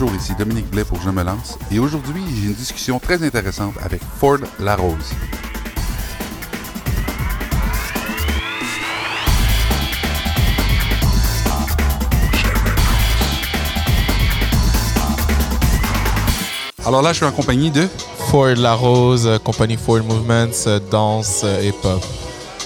Bonjour, ici Dominique Blais pour Je me lance et aujourd'hui j'ai une discussion très intéressante avec Ford Larose. Alors là, je suis en compagnie de Ford La Rose, euh, compagnie Ford Movements, euh, danse euh, et pop.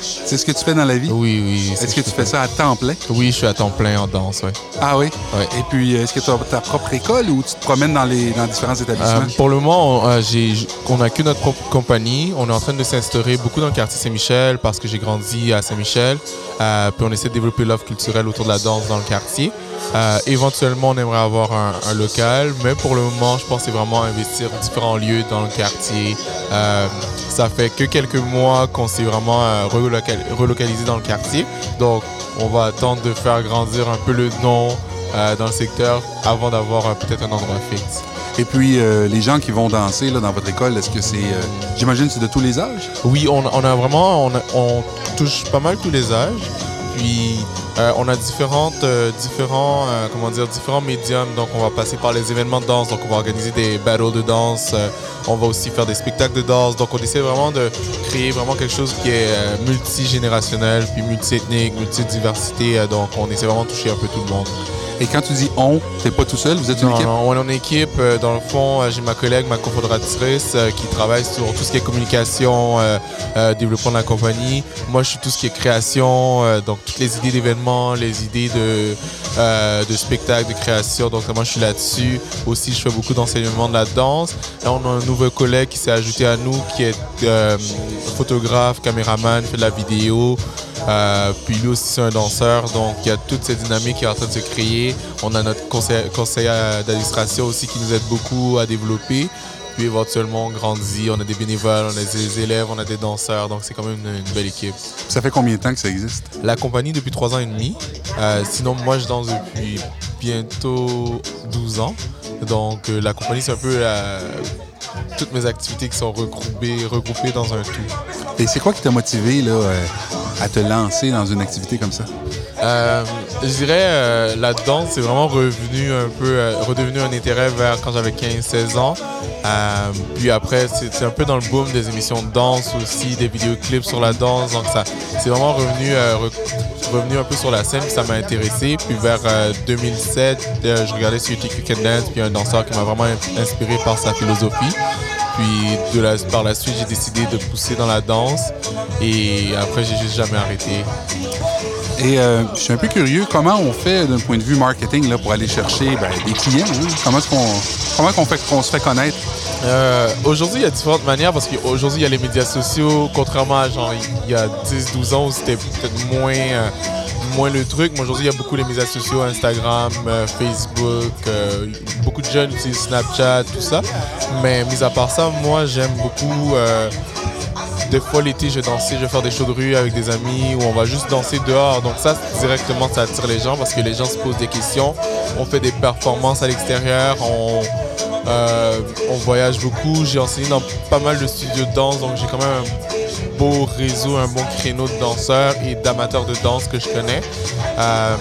C'est ce que tu fais dans la vie? Oui, oui. Est-ce que tu fais ça à temps plein? Oui, je suis à temps plein en danse, oui. Ah oui? Et puis, est-ce que tu as ta propre école ou tu te promènes dans, les, dans différents établissements? Euh, pour le moment, on euh, n'a que notre propre compagnie. On est en train de s'instaurer beaucoup dans le quartier Saint-Michel parce que j'ai grandi à Saint-Michel. Euh, puis on essaie de développer l'offre culturelle autour de la danse dans le quartier. Euh, éventuellement, on aimerait avoir un, un local, mais pour le moment, je pense c'est vraiment investir en différents lieux dans le quartier. Euh, ça fait que quelques mois qu'on s'est vraiment euh, relocal- relocalisé dans le quartier. Donc, on va attendre de faire grandir un peu le nom dans le secteur avant d'avoir peut-être un endroit fixe. Et puis, euh, les gens qui vont danser là, dans votre école, est-ce que c'est. euh, J'imagine c'est de tous les âges? Oui, on, on a vraiment, on, a- on touche pas mal tous les âges. Puis euh, on a différentes, euh, différents, euh, comment dire, différents médiums. Donc on va passer par les événements de danse. Donc on va organiser des battles de danse. Euh, on va aussi faire des spectacles de danse. Donc on essaie vraiment de créer vraiment quelque chose qui est euh, multigénérationnel, puis multiethnique, multidiversité. Donc on essaie vraiment de toucher un peu tout le monde. Et quand tu dis on, t'es pas tout seul, vous êtes une équipe? non, on est en équipe. Euh, Dans le fond, euh, j'ai ma collègue, ma cofondatrice, euh, qui travaille sur tout ce qui est communication, euh, euh, développement de la compagnie. Moi, je suis tout ce qui est création, euh, donc toutes les idées d'événements, les idées de, de spectacles, de création. Donc, moi, je suis là-dessus. Aussi, je fais beaucoup d'enseignement de la danse. Là, on a un nouveau collègue qui s'est ajouté à nous, qui est photographe, caméraman, fait de la vidéo. Euh, puis lui aussi, c'est un danseur. Donc, il y a toute cette dynamique qui est en train de se créer. On a notre conseil, conseiller d'administration aussi qui nous aide beaucoup à développer. Puis éventuellement, on grandit. On a des bénévoles, on a des élèves, on a des danseurs. Donc, c'est quand même une, une belle équipe. Ça fait combien de temps que ça existe? La compagnie depuis trois ans et demi. Euh, sinon, moi, je danse depuis bientôt 12 ans. Donc, euh, la compagnie, c'est un peu la- toutes mes activités qui sont regroupées, regroupées dans un tout. Et c'est quoi qui t'a motivé là, euh, à te lancer dans une activité comme ça? Euh, je dirais euh, la danse c'est vraiment revenu un peu euh, redevenu un intérêt vers quand j'avais 15-16 ans. Euh, puis après c'est un peu dans le boom des émissions de danse aussi, des vidéoclips sur la danse. Donc ça c'est vraiment revenu euh, re- revenu un peu sur la scène puis ça m'a intéressé. Puis vers euh, 2007, euh, je regardais sur Can Dance puis un danseur qui m'a vraiment in- inspiré par sa philosophie. Puis de la, par la suite, j'ai décidé de pousser dans la danse et après, j'ai juste jamais arrêté. Et euh, je suis un peu curieux, comment on fait d'un point de vue marketing là, pour aller chercher ben, des clients? hein? Comment est-ce qu'on comment qu'on fait qu'on se fait connaître? Euh, aujourd'hui, il y a différentes manières parce qu'aujourd'hui, il y a les médias sociaux, contrairement à genre il y a 10-12 ans où c'était peut-être moins, euh, moins le truc. Mais aujourd'hui, il y a beaucoup les médias sociaux, Instagram, euh, Facebook. euh, beaucoup de jeunes utilisent Snapchat, tout ça. Mais mis à part ça, moi, j'aime beaucoup. euh, des fois l'été, je vais danser, je vais faire des shows de rue avec des amis où on va juste danser dehors. Donc ça, directement, ça attire les gens parce que les gens se posent des questions. On fait des performances à l'extérieur, on, on voyage beaucoup. J'ai enseigné dans pas mal de studios de danse, donc j'ai quand même beau réseau, un bon créneau de danseurs et d'amateurs de danse que je connais. Euh,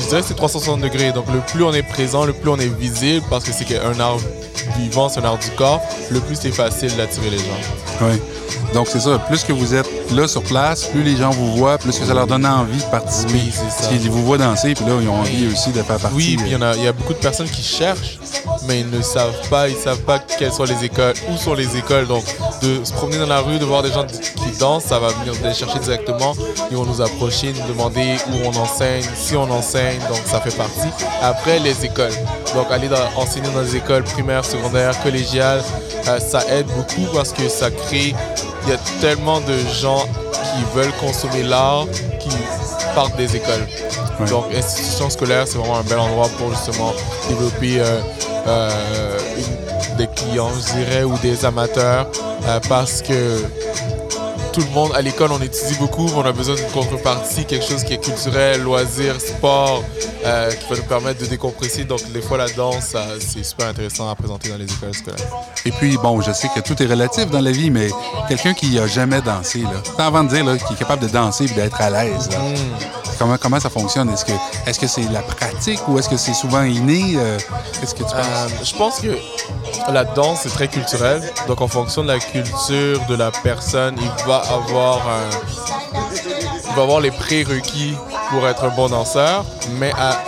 je dirais que c'est 360 degrés. Donc le plus on est présent, le plus on est visible parce que c'est un art vivant, c'est un art du corps, le plus c'est facile d'attirer les gens. Oui. Donc c'est ça, plus que vous êtes là sur place, plus les gens vous voient, plus que ça leur donne envie de participer. Oui. Parce qu'ils vous voient danser, puis là, ils ont envie aussi de faire partie. Oui, puis il y, euh, en a- il y a beaucoup de personnes qui cherchent, mais ils ne savent pas, ils savent pas quelles sont les écoles, où sont les écoles. Donc, de se promener dans la rue, de voir des gens qui dansent, ça va venir les chercher directement. Ils vont nous approcher, nous demander où on enseigne, si on enseigne, donc ça fait partie. Après, les écoles. Donc, aller dans- enseigner dans les écoles primaires, secondaires, collégiales, euh, ça aide beaucoup parce que ça crée, il y a tellement de gens qui veulent consommer l'art, qui partent des écoles. Ouais. Donc, institution scolaire, c'est vraiment un bel endroit pour justement développer euh, euh, une- des clients, je dirais, ou des amateurs, euh, parce que tout le monde, à l'école, on étudie beaucoup, mais on a besoin d'une contrepartie, quelque chose qui est culturel, loisir, sport, euh, qui va nous permettre de décompresser. Donc, des fois, la danse, c'est super intéressant à présenter dans les écoles scolaires. Et puis, bon, je sais que tout est relatif dans la vie, mais quelqu'un qui a jamais dansé, là, avant de dire qu'il est capable de danser et d'être à l'aise. Comment, ça fonctionne? Est-ce que est-ce que c'est la pratique ou est-ce que c'est souvent inné? Euh? Euh, je pense que la danse c'est très culturel. Donc en fonction de la culture de la personne, il va avoir il va avoir les prérequis pour être un bon danseur, mais à,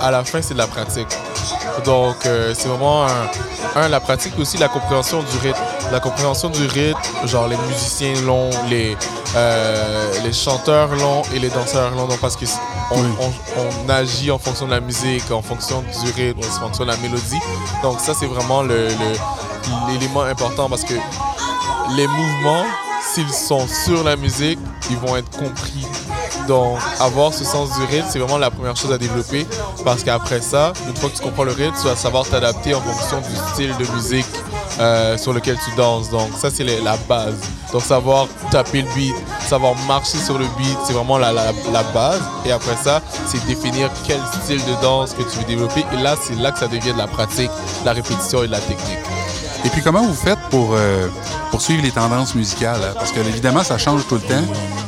à la fin c'est de la pratique. Donc euh, c'est vraiment un, un, la pratique aussi la compréhension du rythme. La compréhension du rythme, genre les musiciens l'ont, les, euh, les chanteurs l'ont et les danseurs l'ont. Donc parce que on, Oui. on- on agit en fonction de la musique, en fonction du rythme, en fonction de la mélodie. Donc ça c'est vraiment le- le- l'élément important parce que les mouvements, s'ils sont sur la musique, ils vont être compris. Donc, avoir ce sens du rythme, c'est vraiment la première chose à développer. Parce qu'après ça, une fois que tu comprends le rythme, tu vas savoir t'adapter en fonction du style de musique euh, sur lequel tu danses. Donc, ça, c'est la base. Donc, savoir taper le beat, savoir marcher sur le beat, c'est vraiment la, base. Et après ça, c'est définir quel style de danse que tu veux développer. Et là, c'est là que ça devient de la pratique, de la répétition et de la technique. Et puis comment vous faites pour, euh, suivre les tendances musicales? hein? Parce que évidemment, ça change tout le temps.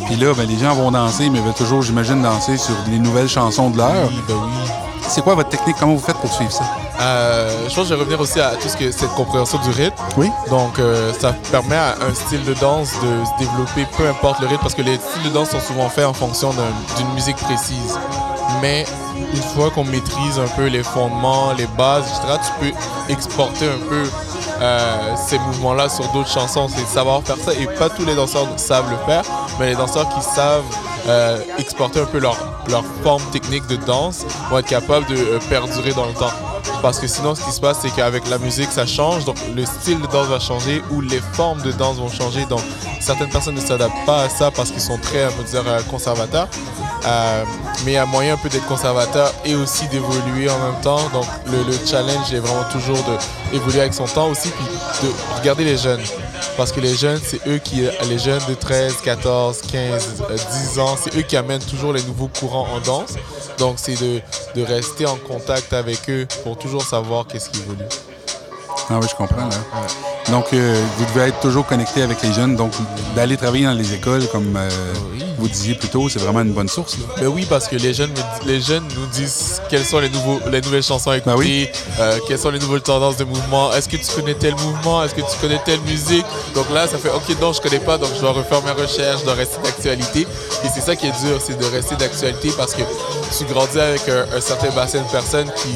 Puis là, ben, les gens vont danser, mais veulent toujours, j'imagine, danser sur les nouvelles chansons de l'heure. Oui, ben oui. C'est quoi votre technique? Comment vous faites pour suivre ça? Euh, je pense que je vais revenir aussi à tout ce que cette compréhension du rythme. Oui. Donc, euh, ça permet à un style de danse de se développer, peu importe le rythme, parce que les styles de danse sont souvent faits en fonction d'un- d'une musique précise. Mais une fois qu'on maîtrise un peu les fondements, les bases, etc., tu peux exporter un peu euh, ces mouvements-là sur d'autres chansons. C'est savoir faire ça. Et pas tous les danseurs savent le faire, mais les danseurs qui savent euh, exporter un peu leur, leur forme technique de danse vont être capables de euh, perdurer dans le temps. Parce que sinon, ce qui se passe, c'est qu'avec la musique, ça change. Donc, le style de danse va changer ou les formes de danse vont changer. Donc, certaines personnes ne s'adaptent pas à ça parce qu'ils sont très, on peut dire, conservateurs. Euh, mais il y a moyen un peu d'être conservateur et aussi d'évoluer en même temps. Donc, le, le challenge est vraiment toujours d'évoluer avec son temps aussi, puis de regarder les jeunes. Parce que les jeunes, c'est eux qui, les jeunes de 13, 14, 15, euh, 10 ans, c'est eux qui amènent toujours les nouveaux courants en danse. Donc, c'est de, de rester en contact avec eux pour toujours savoir qu'est-ce qui évolue. Ah oui, je comprends. là. Donc, euh, vous devez être toujours connecté avec les jeunes. Donc, d'aller travailler dans les écoles, comme euh, Oui. vous disiez plus tôt, c'est vraiment une bonne source. là. Mais oui, parce que les jeunes, les jeunes nous disent quelles sont les, nouveaux, les nouvelles chansons à écouter, Ben oui. euh, quelles sont les nouvelles tendances de mouvement, est-ce que tu connais tel mouvement, est-ce que tu connais telle musique? Donc là, ça fait OK, non, je connais pas, donc je dois refaire mes recherches, je dois rester d'actualité. Et c'est ça qui est dur, c'est de rester d'actualité parce que tu grandis avec un, un certain bassin de personnes qui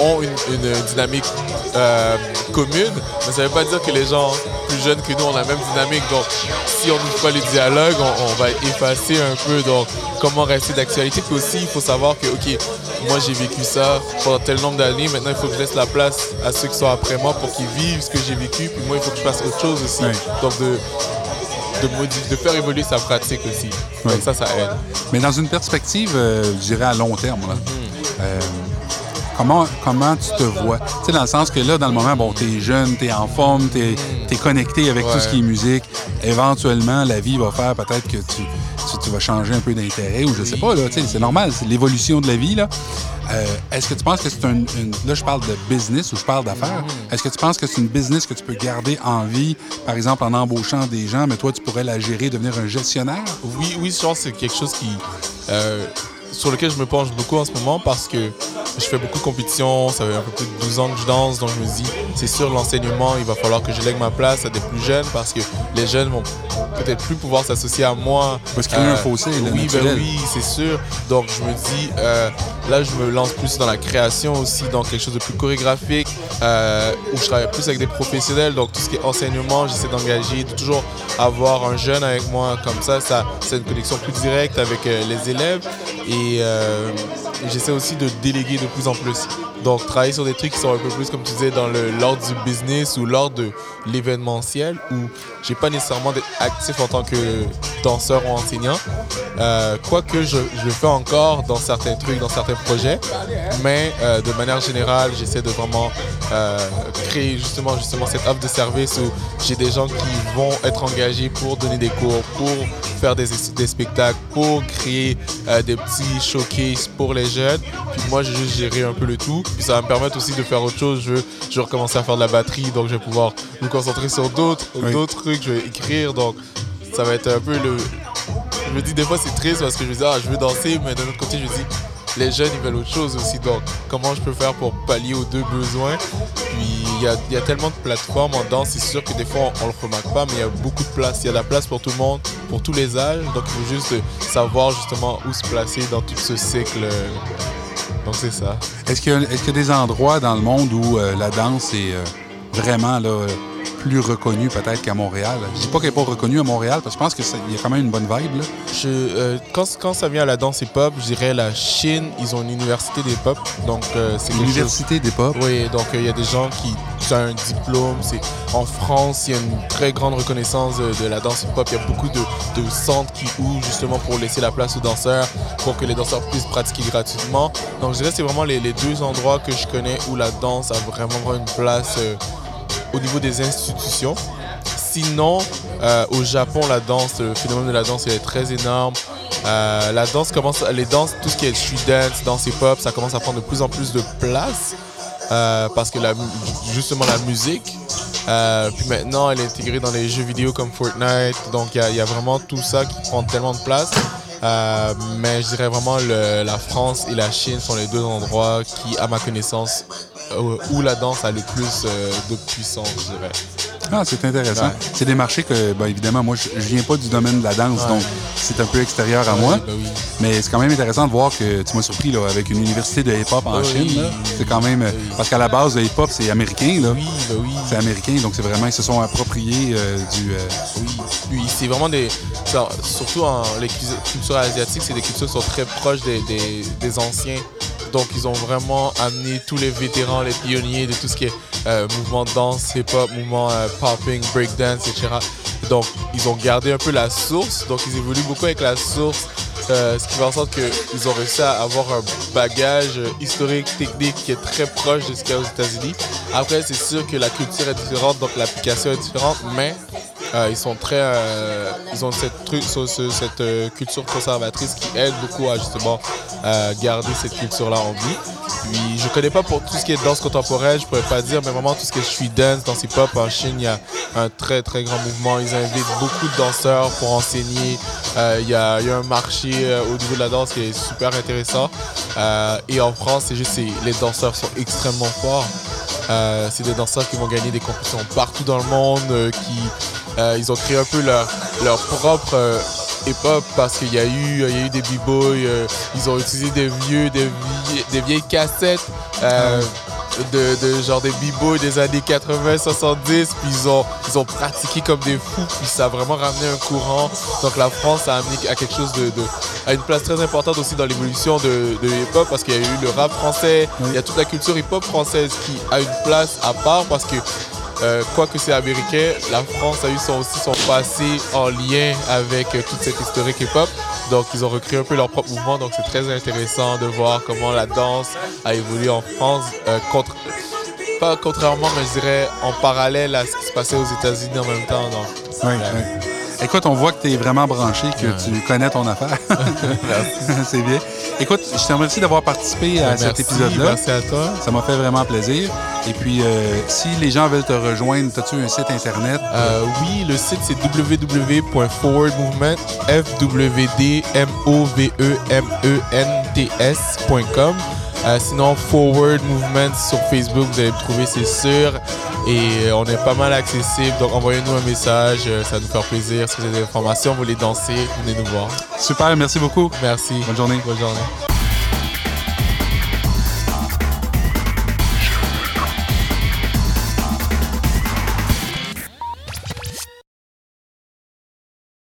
ont une, une dynamique euh, commune, mais ça veut pas dire que les gens plus jeunes que nous ont la même dynamique. Donc, si on n'ouvre pas les dialogues, on, on va effacé un peu. Donc, comment rester d'actualité Puis aussi, il faut savoir que, ok, moi j'ai vécu ça pendant tel nombre d'années. Maintenant, il faut que je laisse la place à ceux qui sont après moi pour qu'ils vivent ce que j'ai vécu. Puis moi, il faut que je fasse autre chose aussi. Donc, de de, faire évoluer sa pratique aussi. Donc ça, ça aide. Mais dans une perspective, euh, je dirais à long terme, là, euh, comment, comment tu te vois? Tu sais, dans le sens que là, dans le moment, bon, t'es jeune, t'es en forme, t'es es connecté avec tout ce qui est musique. Éventuellement, la vie va faire peut-être que tu, tu, tu vas changer un peu d'intérêt ou je sais pas, là, tu sais, c'est normal, c'est l'évolution de la vie, là. Euh, Est-ce que tu penses que c'est un, une... Là, je parle de business ou je parle d'affaires. Est-ce que tu penses que c'est une business que tu peux garder en vie, par exemple, en embauchant des gens, mais toi, tu pourrais la gérer, devenir un gestionnaire? Oui, oui, je pense que c'est quelque chose qui, euh, sur lequel je me penche beaucoup en ce moment parce que je fais beaucoup de compétitions, ça fait un peu plus de 12 ans que je danse, donc je me dis, c'est sûr, l'enseignement, il va falloir que je lègue ma place à des plus jeunes parce que les jeunes vont peut-être plus pouvoir s'associer à moi. Va se créer un fossé, là, Oui, ben oui, c'est sûr. Donc je me dis, euh, là, je me lance plus dans la création aussi, dans quelque chose de plus chorégraphique, euh, où je travaille plus avec des professionnels. Donc tout ce qui est enseignement, j'essaie d'engager, de toujours avoir un jeune avec moi comme ça. ça c'est une connexion plus directe avec euh, les élèves. Et, euh, et j'essaie aussi de déléguer de plus en plus. Donc travailler sur des trucs qui sont un peu plus, comme tu disais, dans l'ordre du business ou l'ordre de l'événementiel, où j'ai pas nécessairement d'être actif en tant que danseur ou enseignant. Euh, Quoique je, je fais encore dans certains trucs, dans certains projets, mais euh, de manière générale, j'essaie de vraiment euh, créer justement, justement cette offre de service où j'ai des gens qui vont être engagés pour donner des cours, pour faire des, spectacles, pour créer des petits showcases pour les jeunes. Puis moi, je vais juste gérer un peu le tout. Puis ça va me permettre aussi de faire autre chose. Je veux, je veux recommencer à faire de la batterie, donc je vais pouvoir me concentrer sur d'autres Oui. d'autres trucs. Je vais écrire, donc ça va être un peu le, je me dis des fois c'est triste parce que je me dis ah je veux danser, mais d'un autre côté je me dis les jeunes ils veulent autre chose aussi. Donc comment je peux faire pour pallier aux deux besoins? Puis il y a, y a, tellement de plateformes en danse, c'est sûr que des fois on, ne le remarque pas, mais il y a beaucoup de place. Il y a de la place pour tout le monde, pour tous les âges. Donc il faut juste savoir justement où se placer dans tout ce cycle. Est-ce qu'il y, a des endroits dans le monde où euh, la danse est euh, vraiment là, plus reconnue peut-être qu'à Montréal. Je dis pas qu'elle n'est pas reconnue à Montréal, parce que je pense qu'il y a quand même une bonne vibe. Là. Je, euh, quand, quand, ça vient à la danse hip-hop, je dirais la Chine, ils ont une université des pop. Donc, euh, c'est Université des pop? Oui, donc il y a des gens qui ont un diplôme. C'est, en France, il y a une très grande reconnaissance de, la danse hip-hop. Il y a beaucoup de, de, centres qui ouvrent justement pour laisser la place aux danseurs, pour que les danseurs puissent pratiquer gratuitement. Donc, je dirais que c'est vraiment les, les, deux endroits que je connais où la danse a vraiment une place. Au niveau des institutions. Sinon, euh, au Japon, la danse, le phénomène de la danse est très énorme. Euh, la danse commence, les danses, tout ce qui est street dance, danse hip-hop, ça commence à prendre de plus en plus de place euh, parce que justement la musique. puis maintenant, elle est intégrée dans les jeux vidéo comme Fortnite. Donc, il y, a vraiment tout ça qui prend tellement de place. mais je dirais vraiment le, la France et la Chine sont les deux endroits qui, à ma connaissance, où la danse a le plus euh, de puissance, je dirais. Ah, c'est intéressant. C'est des marchés que, ben, évidemment, moi, je, viens pas du domaine de la danse, donc c'est un peu extérieur à moi. Ben Mais c'est quand même intéressant de voir que tu m'as surpris là, avec une université de hip-hop en Chine. C'est quand même. Parce qu'à la base, le hip-hop, c'est américain. Là. Oui, ben oui. C'est américain, donc c'est vraiment, ils se sont appropriés euh, du. Oui, c'est vraiment des. Surtout en les cultures asiatiques, c'est des cultures qui sont très proches des, des, des anciens. Donc, ils ont vraiment amené tous les vétérans, les pionniers de tout ce qui est euh, mouvement de danse, hip-hop, mouvement euh, popping, breakdance, etc. Donc, ils ont gardé un peu la source. Donc, ils évoluent beaucoup avec la source. Euh, ce qui fait en sorte qu'ils ont réussi à avoir un bagage historique, technique qui est très proche de ce qu'il y a aux États-Unis. Après, c'est sûr que la culture est différente, donc l'application est différente, mais ils sont très, euh, ils ont cette, euh, culture conservatrice qui aide beaucoup à justement garder cette culture-là en vie. Puis je connais pas pour tout ce qui est danse contemporaine, je pourrais pas dire, mais vraiment tout ce qui est street dance, danse hip-hop en Chine, il y a un très très grand mouvement. Ils invitent beaucoup de danseurs pour enseigner. Il y, a, y, a, un marché au niveau de la danse qui est super intéressant. et en France, c'est juste les danseurs sont extrêmement forts. c'est des danseurs qui vont gagner des compétitions partout dans le monde, qui euh, ils ont créé un peu leur, leur propre euh, hip-hop parce qu'il y, a eu, il y a eu des b-boys, euh, ils ont utilisé des vieux, des, des vieilles cassettes. De, de, genre des b-boys des années 80, 70, puis ils ont, ils ont pratiqué comme des fous, puis ça a vraiment ramené un courant. Donc la France a amené à quelque chose de, de à une place très importante aussi dans l'évolution de, de hip-hop parce qu'il y a eu le rap français, il y a toute la culture hip-hop française qui a une place à part parce que euh, quoique c'est américain, la France a eu son, aussi son passé en lien avec euh, toute cette historique hip-hop. Donc ils ont recréé un peu leur propre mouvement. Donc c'est très intéressant de voir comment la danse a évolué en France. Euh, pas contrairement, mais je dirais en parallèle à ce qui se passait aux États-Unis en même temps. Écoute, on voit que tu es vraiment branché, que tu connais ton affaire. c'est bien. Écoute, je te remercie d'avoir participé à cet épisode-là. Merci à toi. Ça m'a fait vraiment plaisir. Et puis, euh, si les gens veulent te rejoindre, as-tu un site internet? Euh, oui, le site c'est www.forwardmovement, f w d m o v e m e n t s.com. Euh, sinon, Forward Movement sur Facebook, vous allez me trouver, c'est sûr. Et on est pas mal accessible. Donc, envoyez-nous un message. Euh, ça va nous faire plaisir. Si vous avez des informations, vous voulez danser, venez nous voir. Super, merci beaucoup. Merci. Bonne journée. Bonne journée.